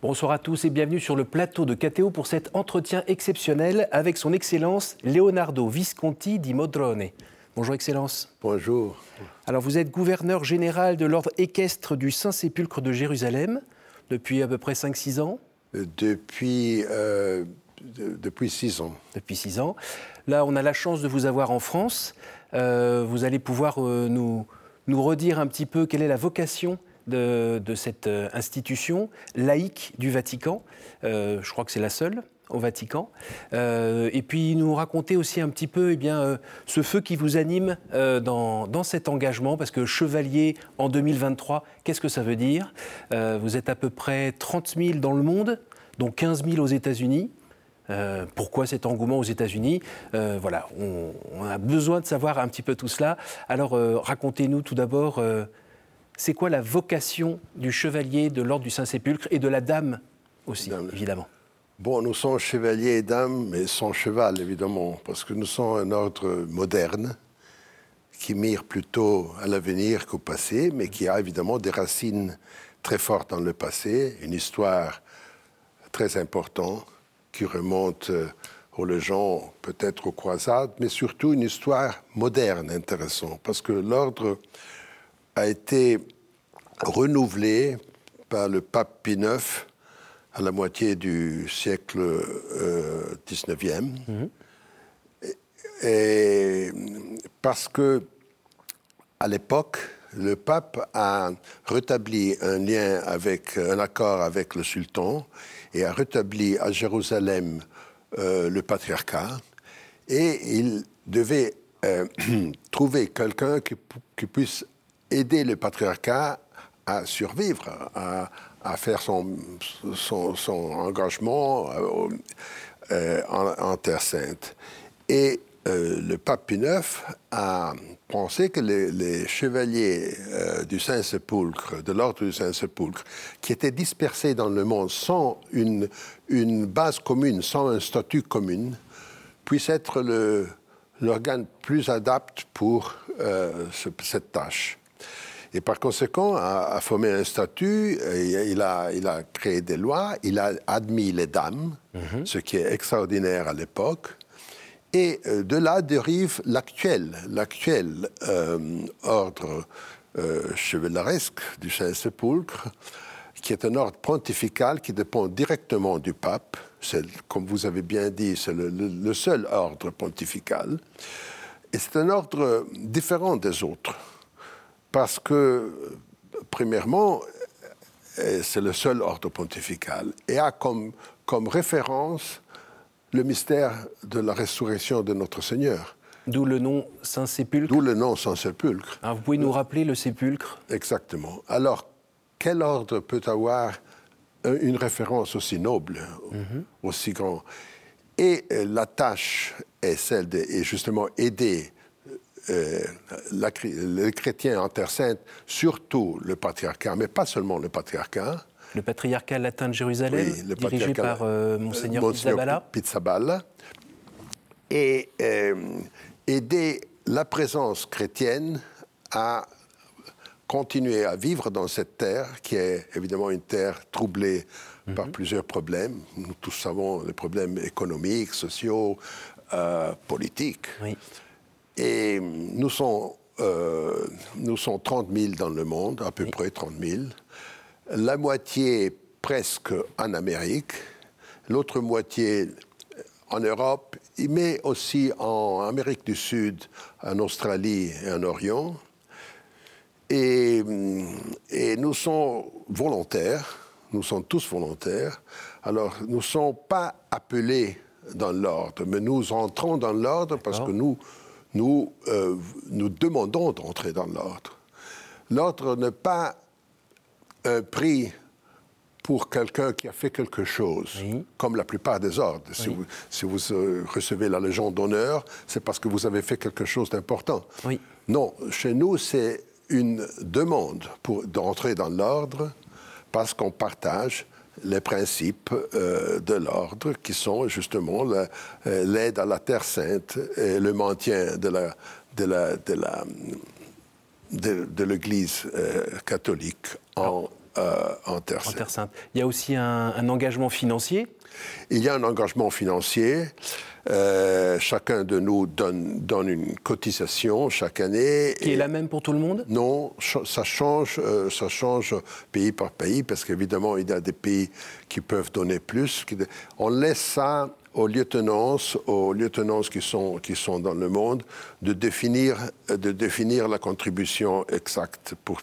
Bonsoir à tous et bienvenue sur le plateau de KTO pour cet entretien exceptionnel avec son Excellence Leonardo Visconti di Modrone. Bonjour Excellence. Bonjour. Alors vous êtes gouverneur général de l'ordre équestre du Saint-Sépulcre de Jérusalem depuis à peu près 5-6 ans Depuis, euh, depuis 6 ans. Depuis 6 ans. Là, on a la chance de vous avoir en France. Euh, vous allez pouvoir euh, nous, nous redire un petit peu quelle est la vocation de, cette euh, institution laïque du Vatican. Euh, je crois que c'est la seule au Vatican. Euh, et puis nous raconter aussi un petit peu eh bien, ce feu qui vous anime dans, dans, cet engagement, parce que chevalier en 2023, qu'est-ce que ça veut dire? Vous êtes à peu près 30 000 dans le monde, dont 15 000 aux États-Unis. Pourquoi cet engouement aux États-Unis? Voilà, on, a besoin de savoir un petit peu tout cela. Alors, racontez-nous tout d'abord, c'est quoi la vocation du chevalier de l'ordre du Saint-Sépulcre et de la dame aussi, dame. évidemment? Bon, nous sommes chevaliers et dames, mais sans cheval, évidemment, parce que nous sommes un ordre moderne qui mire plutôt à l'avenir qu'au passé, mais qui a évidemment des racines très fortes dans le passé, une histoire très importante qui remonte aux légendes, peut-être aux croisades, mais surtout une histoire moderne intéressante, parce que l'ordre a été renouvelé par le pape Pie IX à la moitié du siècle euh, 19e. Et, et, parce que, à l'époque, le pape a rétabli un lien avec un accord avec le sultan et a rétabli à Jérusalem euh, le patriarcat. Et il devait euh, trouver quelqu'un qui, puisse aider le patriarcat à survivre, à, faire son, engagement euh, euh, en, Terre Sainte. Et euh, le pape Pie IX a pensé que les, chevaliers du Saint-Sépulcre, de l'ordre du Saint-Sépulcre, qui étaient dispersés dans le monde sans une, base commune, sans un statut commun, puissent être l'organe plus adapté pour ce, cette tâche. Et par conséquent, a, a formé un statut, il a, il a, créé des lois, il a admis les dames, -hmm. ce qui est extraordinaire à l'époque. Et euh, de là dérive l'actuel, l'actuel euh, ordre euh, chevaleresque du Saint-Sépulcre, qui est un ordre pontifical qui dépend directement du pape. Comme vous avez bien dit, c'est le, le, le, seul ordre pontifical. Et c'est un ordre différent des autres parce que, premièrement, c'est le seul ordre pontifical et a comme, comme, référence le mystère de la résurrection de notre Seigneur. D'où le nom Saint-Sépulcre D'où le nom Saint-Sépulcre. Vous pouvez nous rappeler le sépulcre? Exactement. Alors, quel ordre peut avoir une référence aussi noble, mm -hmm. aussi grand? Et la tâche est celle de et justement aider euh, la, les chrétiens en Terre Sainte, surtout le patriarcat, mais pas seulement le patriarcat. Le patriarcat latin de Jérusalem, oui, le dirigé par euh, Monseigneur, Monseigneur Pizzaballa. Et euh, aider la présence chrétienne à continuer à vivre dans cette terre, qui est évidemment une terre troublée mm -hmm. par plusieurs problèmes. Nous tous savons les problèmes économiques, sociaux, euh, politiques. Oui. Et nous sommes, euh, nous sommes 30 000 dans le monde, à peu oui. près 30 000. La moitié presque en Amérique, l'autre moitié en Europe, mais aussi en Amérique du Sud, en Australie et en Orient. Et, et nous sommes volontaires, nous sommes tous volontaires. Alors, nous ne sommes pas appelés dans l'ordre, mais nous entrons dans l'ordre parce que nous, nous, euh, nous demandons d'entrer dans l'ordre. L'ordre n'est pas un prix pour quelqu'un qui a fait quelque chose, oui. comme la plupart des ordres. Oui. Si vous, si vous euh, recevez la Légion d'honneur, c'est parce que vous avez fait quelque chose d'important. Oui. Non, chez nous, c'est une demande d'entrer dans l'ordre parce qu'on partage les principes euh, de l'ordre qui sont justement l'aide à la Terre sainte et le maintien de la, de la, de la, de, de l'Église euh, catholique en, en Terre Sainte. En Terre Sainte. Il y a aussi un engagement financier? Il y a un engagement financier. Euh, chacun de nous donne, donne, une cotisation chaque année. Qui est la même pour tout le monde? Non, ça change, euh, ça change pays par pays, parce qu'évidemment, il y a des pays qui peuvent donner plus. On laisse ça aux lieutenants, aux lieutenants qui sont, qui sont dans le monde, de définir, de définir la contribution exacte pour,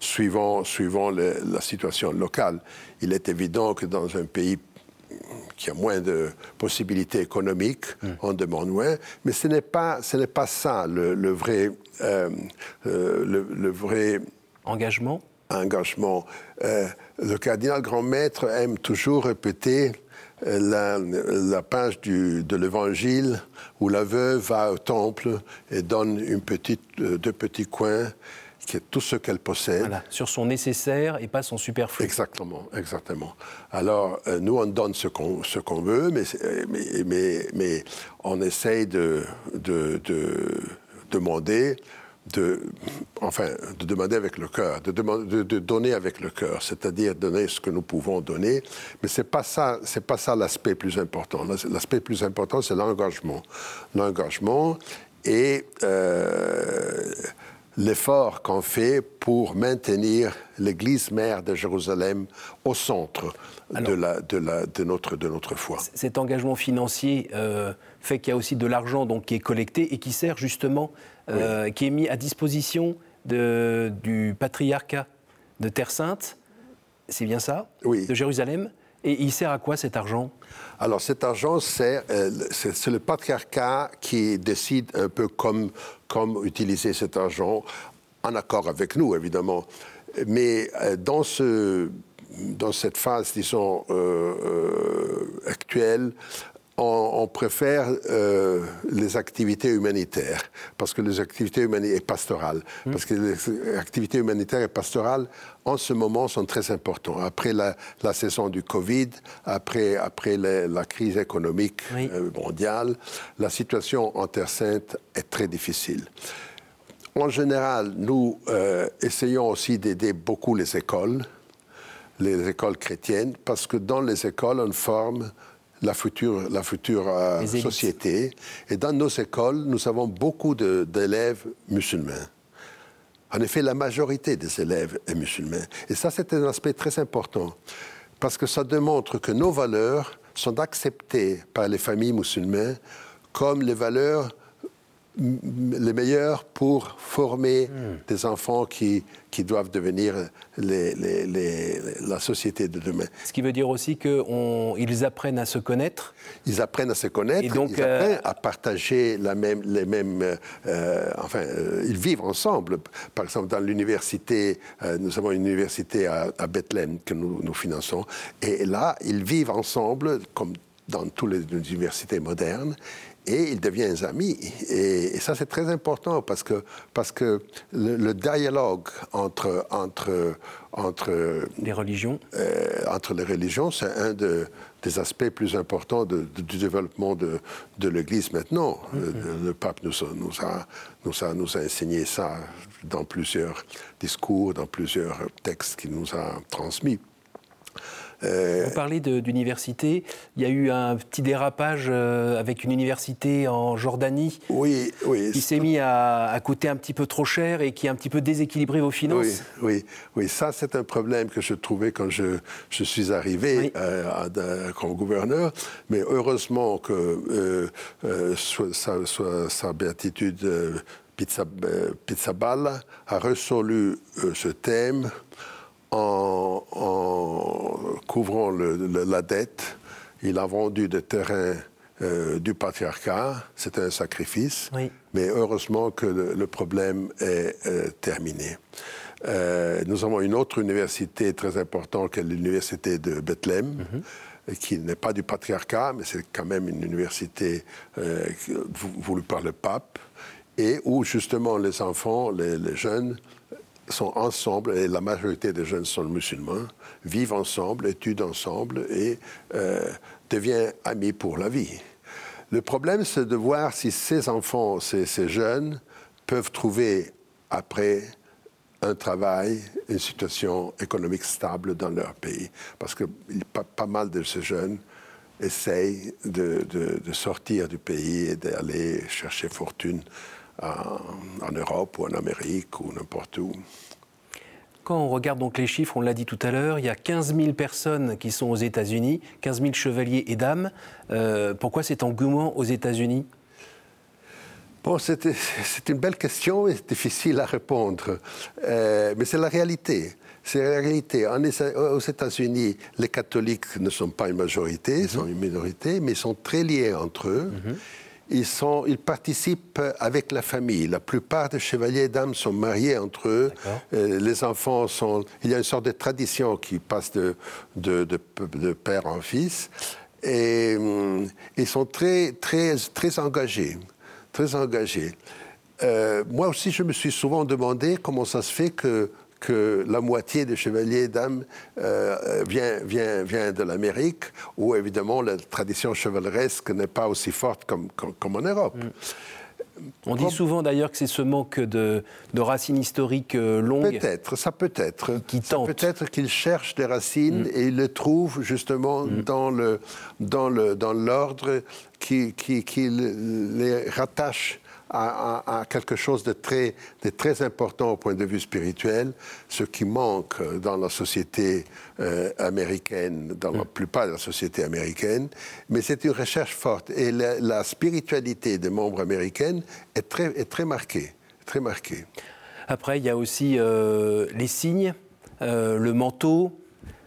suivant, suivant la situation locale. Il est évident que dans un pays qui a moins de possibilités économiques, mm. on demande moins. Mais ce n'est pas, ce n'est pas ça le, vrai, euh, euh, le, vrai engagement. Engagement. Euh, le cardinal grand maître aime toujours répéter la, la, page du, de l'Évangile où la veuve va au temple et donne une petite, deux petits coins qui est tout ce qu'elle possède. Voilà, sur son nécessaire et pas son superflu. Exactement, exactement. Alors, euh, nous, on donne ce qu'on qu'on veut, mais, mais, mais, mais, on essaye de, de, de demander de, enfin, de demander avec le cœur, de, de, de, donner avec le cœur, c'est-à-dire donner ce que nous pouvons donner. Mais c'est pas ça, c'est pas ça l'aspect plus important. L'aspect plus important, c'est l'engagement, l'engagement et euh, l'effort qu'on fait pour maintenir l'Église mère de Jérusalem au centre de, la, de, la, de, notre, de notre foi. Cet engagement financier euh, fait qu'il y a aussi de l'argent donc, qui est collecté et qui sert justement, euh, qui est mis à disposition de, du patriarcat de Terre Sainte, c'est bien ça? Oui. De Jérusalem? Et il sert à quoi cet argent? Alors cet argent, c'est euh, le patriarcat qui décide un peu comme, comme utiliser cet argent, en accord avec nous évidemment. Mais euh, dans, ce, dans cette phase, disons, euh, actuelle, on, préfère euh, les activités humanitaires, parce que les activités humanitaires et pastorales, hmm. parce que les activités humanitaires et pastorales, en ce moment, sont très importantes. Après la, saison du Covid, après, après la crise économique euh, mondiale, la situation en Terre Sainte est très difficile. En général, nous euh, essayons aussi d'aider beaucoup les écoles, les écoles chrétiennes, parce que dans les écoles, on forme la future, la future euh, société. Et dans nos écoles, nous avons beaucoup d'élèves musulmans. En effet, la majorité des élèves est musulmane. Et ça, c'est un aspect très important, parce que ça démontre que nos valeurs sont acceptées par les familles musulmanes comme les valeurs les meilleurs pour former hmm. des enfants qui, qui doivent devenir les, les, la société de demain. Ce qui veut dire aussi qu'ils apprennent à se connaître. Ils apprennent à se connaître, Et donc, ils apprennent euh, à partager la même, les mêmes... Euh, enfin, euh, ils vivent ensemble. Par exemple, dans l'université, nous avons une université à, à Bethléem que nous, nous finançons. Et là, ils vivent ensemble, comme dans toutes les universités modernes, et ils deviennent amis. Et, ça, c'est très important parce que, parce que le, dialogue entre, entre, entre les religions, euh, entre les religions, c'est un de, des aspects plus importants du développement de, de l'Église maintenant. Mm-hmm. le, pape nous, nous, a, nous, a, nous a enseigné ça dans plusieurs discours, dans plusieurs textes qu'il nous a transmis. Euh, Vous parlez d'université. Il y a eu un petit dérapage euh, avec une université en Jordanie oui, oui, qui s'est mis à, coûter un petit peu trop cher et qui a un petit peu déséquilibré vos finances. Oui, oui, oui. ça c'est un problème que je trouvais quand je, je suis arrivé euh, comme gouverneur. Mais heureusement que soit, sa, sa, béatitude Pizzaballa a résolu ce thème en, couvrant la dette, il a vendu des terrains euh, du patriarcat. C'était un sacrifice. Mais heureusement que le, problème est euh, terminé. Euh, nous avons une autre université très importante, qui est l'université de Bethléem. Mhm. qui n'est pas du patriarcat, mais c'est quand même une université voulue par le pape, et où justement les enfants, les jeunes, sont ensemble, et la majorité des jeunes sont musulmans, vivent ensemble, étudient ensemble et euh, deviennent amis pour la vie. Le problème, c'est de voir si ces enfants, ces, jeunes, peuvent trouver après un travail, une situation économique stable dans leur pays. Parce que pas, pas mal de ces jeunes essayent de, sortir du pays et d'aller chercher fortune en Europe ou en Amérique ou n'importe où. Quand on regarde donc les chiffres, on l'a dit tout à l'heure, il y a 15 000 personnes qui sont aux États-Unis, 15 000 chevaliers et dames. Euh, pourquoi cet engouement aux États-Unis? Bon, c'est une belle question et difficile à répondre, euh, mais c'est la réalité. C'est la réalité. aux États-Unis, les catholiques ne sont pas une majorité, ils sont une minorité, mais ils sont très liés entre eux. Mhm ils, sont, ils participent avec la famille. La plupart des chevaliers et dames sont mariés entre eux. Euh, les enfants sont. Il y a une sorte de tradition qui passe de, de, de, père en fils. Et hum, ils sont très, très, très engagés. Très engagés. Euh, moi aussi, je me suis souvent demandé comment ça se fait que que la moitié des chevaliers dames euh, vient, vient, vient de l'Amérique, où évidemment la tradition chevaleresque n'est pas aussi forte comme, comme, en Europe. Mm. On dit souvent d'ailleurs que c'est ce manque de, de racines historiques euh, longues. Peut-être, ça peut être. Qui, Peut-être qu'ils cherchent des racines mm. et ils les trouvent justement mm. dans le dans le dans l'ordre qui, qui, qui les rattache à, quelque chose de très, de très important au point de vue spirituel, ce qui manque dans la société euh, américaine, dans la mm. plupart de la société américaine. Mais c'est une recherche forte. Et la, spiritualité des membres américains est très, est très marquée. Très marquée. Après, il y a aussi euh, les signes, euh, le manteau.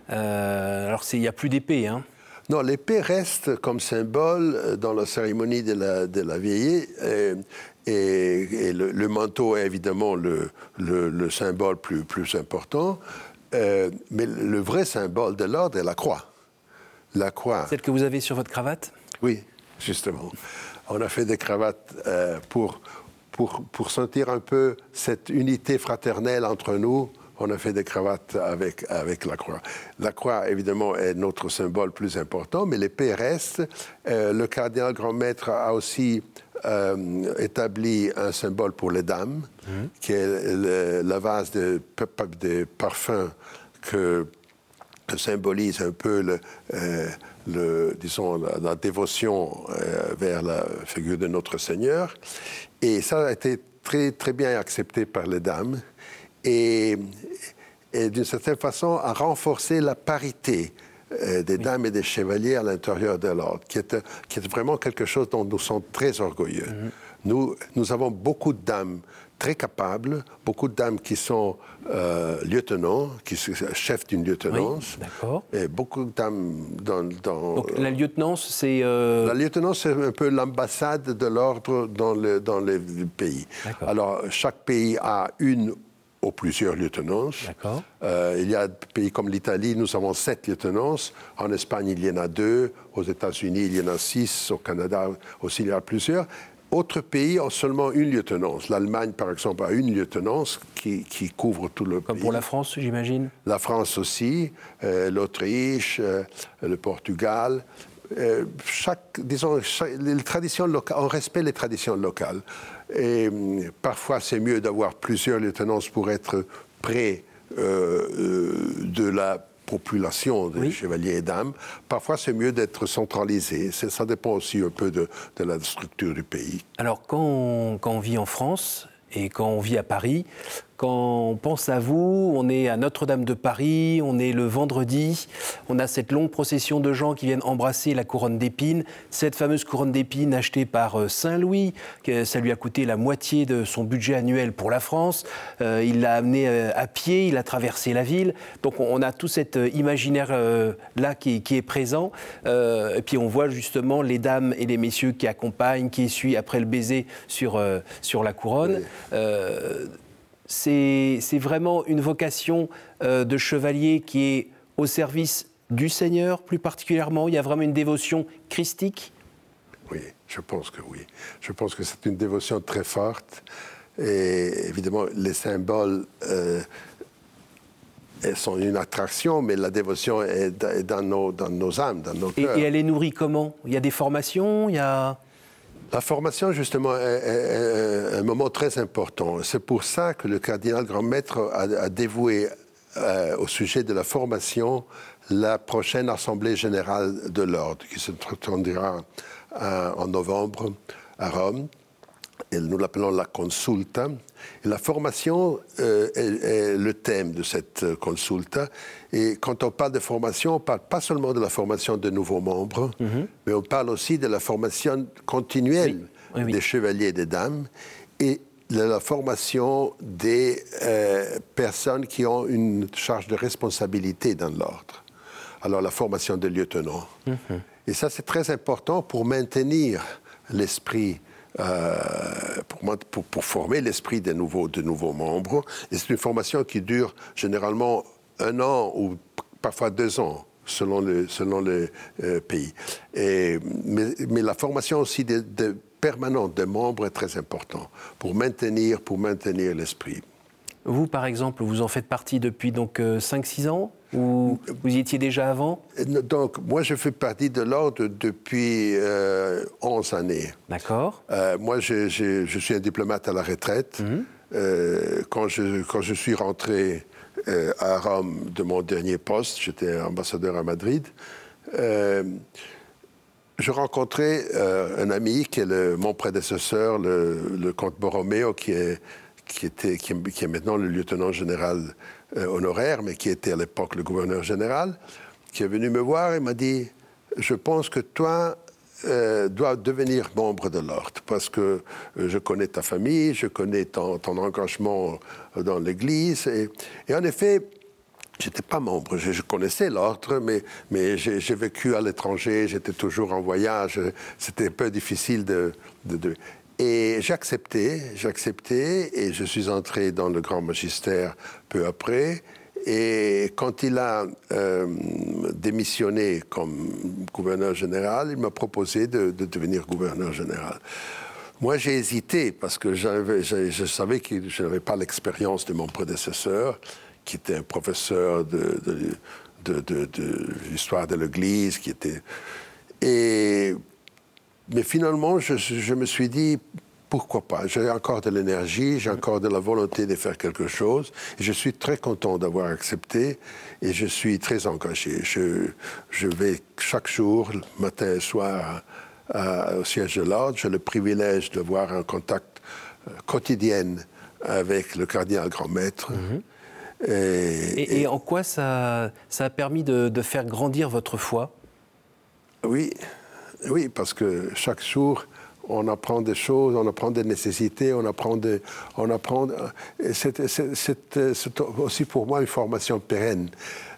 alors, il n'y a plus d'épée, hein non, l'épée reste comme symbole dans la cérémonie de la, de la vieillée. Et, le, manteau est évidemment le, le, symbole plus, plus important, euh, mais le vrai symbole de l'ordre est la croix. La croix. Celle que vous avez sur votre cravate? Oui, justement. On a fait des cravates euh, pour, pour, pour sentir un peu cette unité fraternelle entre nous on a fait des cravates avec, avec la croix. La croix, évidemment, est notre symbole plus important, mais l'épée reste. Euh, le cardinal grand maître a aussi euh, établi un symbole pour les dames, mhm. qui est la vase de, de parfum que, symbolise un peu le, euh, disons, la, dévotion vers la figure de notre Seigneur. Et ça a été très, très bien accepté par les dames et, d'une certaine façon à renforcer la parité euh, des dames et des chevaliers à l'intérieur de l'ordre, qui est, qui est vraiment quelque chose dont nous sommes très orgueilleux. Mhm. Nous, nous avons beaucoup de dames très capables, beaucoup de dames qui sont euh, lieutenants, qui sont chefs d'une lieutenance. d'accord. Et beaucoup de dames dans. Donc la lieutenance, c'est. Euh, la lieutenance, c'est un peu l'ambassade de l'ordre dans le, dans le pays. Alors, chaque pays a une aux plusieurs lieutenances. Euh, il y a des pays comme l'Italie, nous avons sept lieutenances. En Espagne, il y en a deux. Aux États-Unis, il y en a six. Au Canada aussi, il y en a plusieurs. Autres pays ont seulement une lieutenance. L'Allemagne, par exemple, a une lieutenance qui, qui couvre tout le pays. Comme pour la France, j'imagine La France aussi, euh, l'Autriche, euh, le Portugal. chaque, disons, les traditions locales, on respecte les traditions locales. Et hum, parfois, c'est mieux d'avoir plusieurs lieutenances pour être près euh, euh, de la population des chevaliers et dames. Parfois, c'est mieux d'être centralisé. Ça dépend aussi un peu de, la structure du pays. Alors, quand quand on vit en France et quand on vit à Paris, quand on pense à vous, on est à Notre-Dame de Paris, on est le vendredi, on a cette longue procession de gens qui viennent embrasser la couronne d'épines, cette fameuse couronne d'épines achetée par euh, Saint-Louis, ça lui a coûté la moitié de son budget annuel pour la France, euh, il l'a amené euh, à pied, il a traversé la ville, donc on a tout cet imaginaire-là qui, est présent, et puis on voit justement les dames et les messieurs qui accompagnent, qui essuient après le baiser sur, sur la couronne c'est vraiment une vocation euh, de chevalier qui est au service du Seigneur plus particulièrement Il y a vraiment une dévotion christique Oui, je pense que oui. Je pense que c'est une dévotion très forte. Et évidemment, les symboles euh, sont une attraction, mais la dévotion est dans nos, dans nos âmes, dans nos cœurs. Et, et elle est nourrie comment? Il y a des formations? Il y a La formation, justement, est, un moment très important. C'est pour ça que le cardinal grand maître a, dévoué euh, au sujet de la formation la prochaine Assemblée générale de l'ordre, qui se tiendra euh, en novembre à Rome. Et nous l'appelons la consulta. Et la formation euh, est, le thème de cette consulta. Et quand on parle de formation, on ne parle pas seulement de la formation de nouveaux membres, mhm. mais on parle aussi de la formation continuelle des chevaliers et des dames et de la formation des euh, personnes qui ont une charge de responsabilité dans l'ordre. Alors la formation des lieutenants. Mhm. Et ça, c'est très important pour maintenir l'esprit euh, pour, former l'esprit des nouveaux, de nouveaux membres. Et c'est une formation qui dure généralement un an ou parfois deux ans selon le, euh, pays. Mais, la formation aussi permanente des membres est très importante pour maintenir, pour maintenir l'esprit. Vous, par exemple, vous en faites partie depuis donc 5-6 euh, ans ou vous y étiez déjà avant? Donc, moi, je fais partie de l'ordre depuis 11 euh, années. D'accord. Euh, moi, je, suis un diplomate à la retraite. Mhm. quand, je, quand je suis rentré à Rome de mon dernier poste, j'étais ambassadeur à Madrid, je rencontrais un ami qui est mon prédécesseur, le, comte Borromeo, qui est qui, était, qui, est maintenant le lieutenant général euh, honoraire, mais qui était à l'époque le gouverneur général, qui est venu me voir et m'a dit Je pense que toi, euh, dois devenir membre de l'ordre parce que euh, je connais ta famille, je connais ton, engagement dans l'Église. Et, en effet, J'étais pas membre, je, connaissais l'ordre, mais, mais j'ai vécu à l'étranger, j'étais toujours en voyage, c'était un peu difficile de, et j'ai accepté, et je suis entré dans le grand magistère peu après. Et quand il a euh, démissionné comme gouverneur général, il m'a proposé de, devenir gouverneur général. Moi, j'ai hésité parce que je savais que je n'avais pas l'expérience de mon prédécesseur, qui était un professeur de, de, de l'histoire de l'Église, qui était... Et mais finalement, je, me suis dit, pourquoi pas? J'ai encore de l'énergie, j'ai encore de la volonté de faire quelque chose. Je suis très content d'avoir accepté et je suis très engagé. Je, je vais chaque jour, matin et soir, au siège de l'ordre. J'ai le privilège d'avoir un contact euh, quotidien avec le cardinal grand maître. Mhm. Et, et, en quoi ça, ça a permis de, de faire grandir votre foi? Oui, oui, parce que chaque jour, on apprend des choses, on apprend des nécessités, on apprend des, on apprend. C'est aussi pour moi une formation pérenne.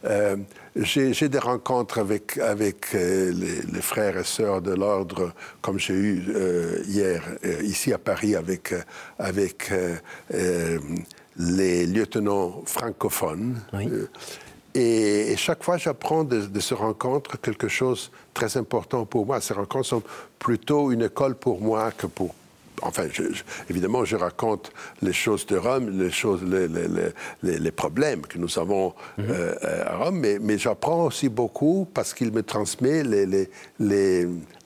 Euh, j'ai des rencontres avec, avec euh, les, frères et sœurs de l'ordre, comme j'ai eu euh, hier ici à Paris avec, avec les lieutenants francophones. Oui. Et, chaque fois, j'apprends de, de, ce rencontre quelque chose de très important pour moi. Ces rencontres sont plutôt une école pour moi que pour enfin, évidemment, je raconte les choses de Rome, les choses, les, les, les, problèmes que nous avons mhm. euh, à Rome, mais, mais j'apprends aussi beaucoup parce qu'il me transmet les,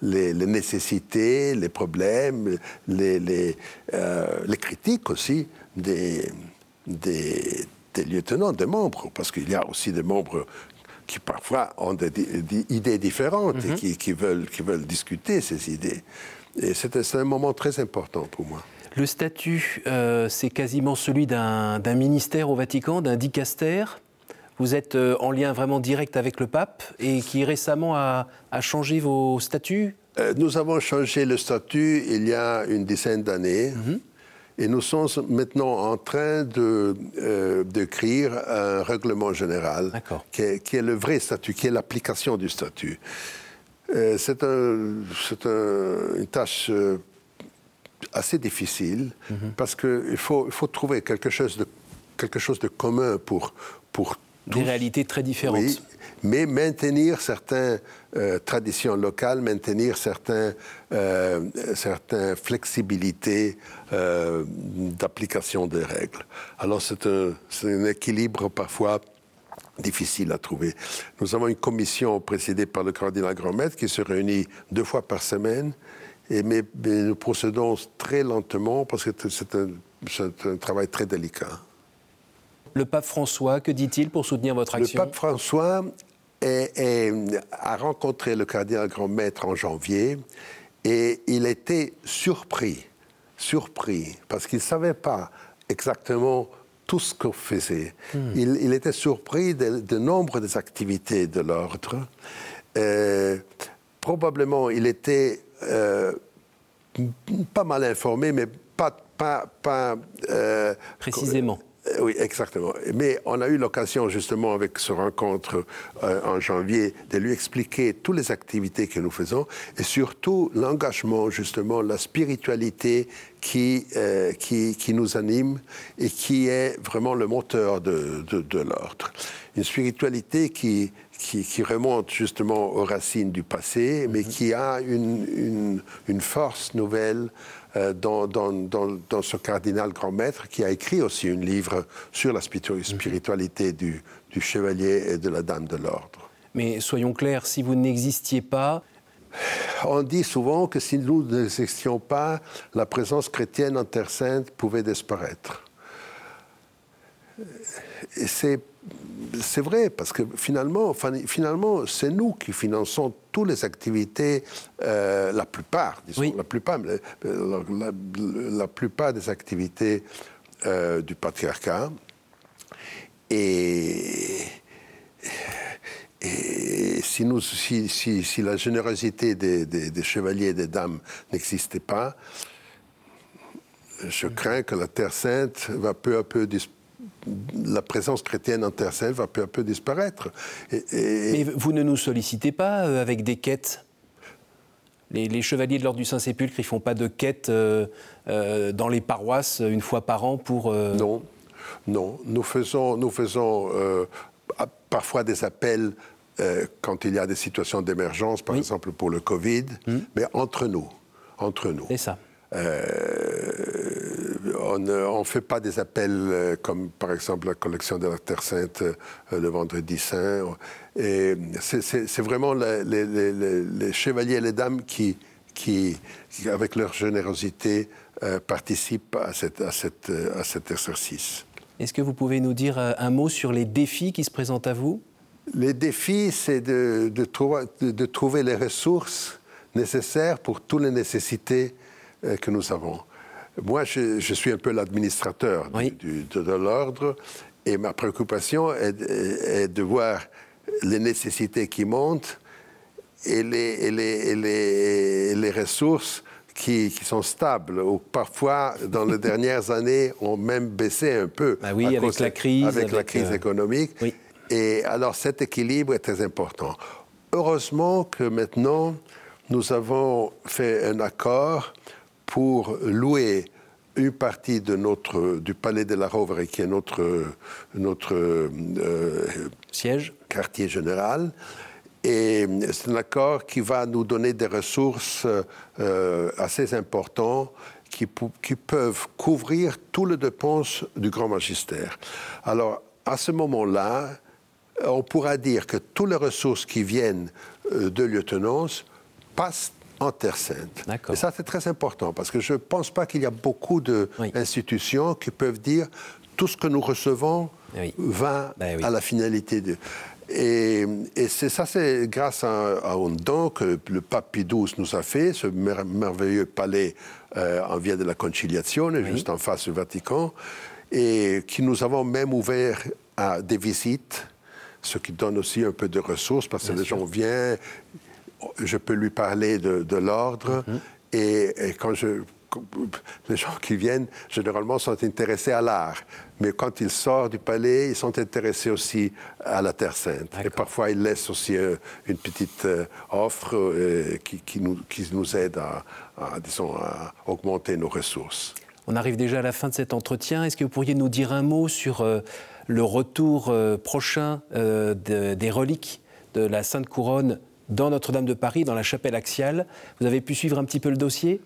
nécessités, les problèmes, les, euh, critiques aussi des, des des lieutenants, des membres, parce qu'il y a aussi des membres qui parfois ont des, idées différentes et mhm. qui, qui, veulent, qui veulent discuter ces idées. Et c'est un moment très important pour moi. Le statut, euh, c'est quasiment celui d'un ministère au Vatican, d'un dicaster. Vous êtes euh, en lien vraiment direct avec le pape et qui récemment a, a changé vos statuts? Euh, Nous avons changé le statut il y a une dizaine d'années. Mhm. Et nous sommes maintenant en train euh, d'écrire un règlement général qui est, qui est, le vrai statut, qui est l'application du statut. Euh, c'est un, une tâche euh, assez difficile mhm. parce qu'il faut, il faut trouver quelque chose de, quelque chose de commun pour, pour Des réalités très différentes. Oui, mais maintenir certaines traditions locales, maintenir certaines certaines flexibilités euh, d'application des règles. Alors c'est un, un, équilibre parfois difficile à trouver. Nous avons une commission présidée par le cardinal Grand Maître qui se réunit deux fois par semaine Et, mais, nous procédons très lentement parce que c'est un, un, travail très délicat. Le pape François, que dit-il pour soutenir votre action? Le pape François a rencontré le cardinal grand maître en janvier et il était surpris, surpris, parce qu'il ne savait pas exactement tout ce qu'on faisait. Hmm. Il, était surpris du nombre des activités de l'ordre. Euh, probablement, il était euh, pas mal informé, mais pas... pas, pas euh, Précisément. Euh, oui, exactement. Mais on a eu l'occasion, justement, avec ce rencontre euh, en janvier, de lui expliquer toutes les activités que nous faisons et surtout l'engagement, justement, la spiritualité qui, euh, qui, qui, nous anime et qui est vraiment le moteur de, de, l'ordre. Une spiritualité qui, qui, qui, remonte justement aux racines du passé, mais mm-hmm. qui a une, une, une force nouvelle euh, dans, dans, ce cardinal grand maître qui a écrit aussi un livre sur la spiritualité du, du chevalier et de la dame de l'ordre. Mais soyons clairs, si vous n'existiez pas, on dit souvent que si nous n'existions pas, la présence chrétienne en Terre Sainte pouvait disparaître. C'est c'est vrai, parce que finalement, finalement c'est nous qui finançons toutes les activités, euh, la plupart, disons, la, plupart, la, plupart des activités euh, du patriarcat. Et, et si, nous, si, si, la générosité des, des, chevaliers et des dames n'existait pas, je crains que la Terre Sainte va peu à peu disparaître la présence chrétienne en Terre Sainte va peu à peu disparaître. Mais vous ne nous sollicitez pas euh, avec des quêtes? Les, chevaliers de l'ordre du Saint-Sépulcre, ils font pas de quêtes euh, euh, dans les paroisses une fois par an pour... Non, non. Nous faisons, nous faisons parfois des appels quand il y a des situations d'émergence, par exemple pour le Covid, hmm. mais entre nous. Entre nous. C'est ça. Euh, on ne fait pas des appels euh, comme par exemple la collection de la Terre Sainte euh, le vendredi saint. Et c'est vraiment les, chevaliers et les dames qui, qui, avec leur générosité, participent à, cette, à, cette, à cet exercice. Est-ce que vous pouvez nous dire un mot sur les défis qui se présentent à vous? Les défis, c'est de, de, de, trouver les ressources nécessaires pour toutes les nécessités euh, que nous avons. Moi, je, suis un peu l'administrateur de, l'ordre et ma préoccupation est, de voir les nécessités qui montent et les, les, les, les ressources qui, qui, sont stables, ou parfois, dans les dernières années, ont même baissé un peu. Ah oui, avec la crise. Avec, la crise euh, économique. Et alors, cet équilibre est très important. Heureusement que maintenant, nous avons fait un accord pour louer une partie de notre, du palais de la Rovere, qui est notre, notre euh, siège, quartier général. Et c'est un accord qui va nous donner des ressources euh, assez importantes qui, qui, peuvent couvrir toutes les dépenses du grand magistère. Alors, à ce moment-là, on pourra dire que toutes les ressources qui viennent euh, de lieutenance passent en Terre Sainte. Et ça, c'est très important parce que je ne pense pas qu'il y a beaucoup d'institutions qui peuvent dire tout ce que nous recevons va ben à la finalité de. Et, c'est ça, c'est grâce à, un don que le pape Pie nous a fait, ce merveilleux palais euh, en via de la Conciliation, juste en face du Vatican, et qui nous avons même ouvert à des visites, ce qui donne aussi un peu de ressources, parce que les gens viennent, je peux lui parler de, l'ordre. Mhm. et, quand je. Les gens qui viennent, généralement, sont intéressés à l'art. Mais quand ils sortent du palais, ils sont intéressés aussi à la Terre Sainte. Et parfois, ils laissent aussi euh, une petite euh, offre euh, qui, nous, qui, nous, aide à, disons, à augmenter nos ressources. On arrive déjà à la fin de cet entretien. Est-ce que vous pourriez nous dire un mot sur le retour prochain des reliques de la Sainte Couronne dans Notre-Dame de Paris, dans la chapelle axiale. Vous avez pu suivre un petit peu le dossier?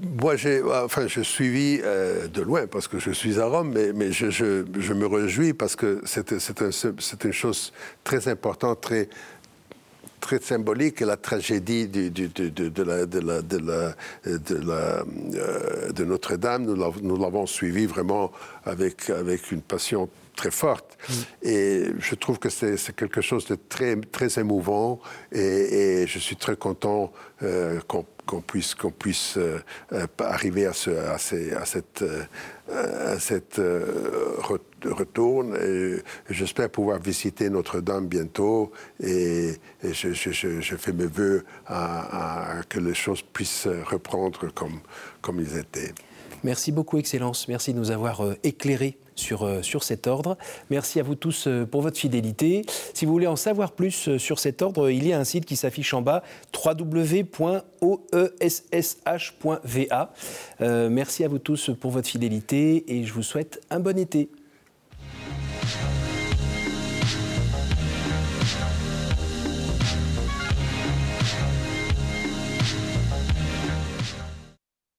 Moi, j'ai enfin, je suivi euh, de loin parce que je suis à Rome, mais, je, me réjouis parce que c'est une chose très importante, très, très symbolique la tragédie de, Notre-Dame. Nous l'avons suivi vraiment avec, avec une passion très forte. Mm. Et je trouve que c'est quelque chose de très, très émouvant et, je suis très content euh, qu'on puisse, qu'on puisse euh, euh, arriver à, ce, à, à cette, à cette retour. J'espère pouvoir visiter Notre-Dame bientôt et, je, je, fais mes voeux à, à, que les choses puissent reprendre comme, comme ils étaient. Merci beaucoup, Excellence. Merci de nous avoir éclairés sur, euh, sur cet ordre. Merci à vous tous euh, pour votre fidélité. Si vous voulez en savoir plus euh, sur cet ordre, il y a un site qui s'affiche en bas, www.oessh.va. merci à vous tous pour votre fidélité et je vous souhaite un bon été.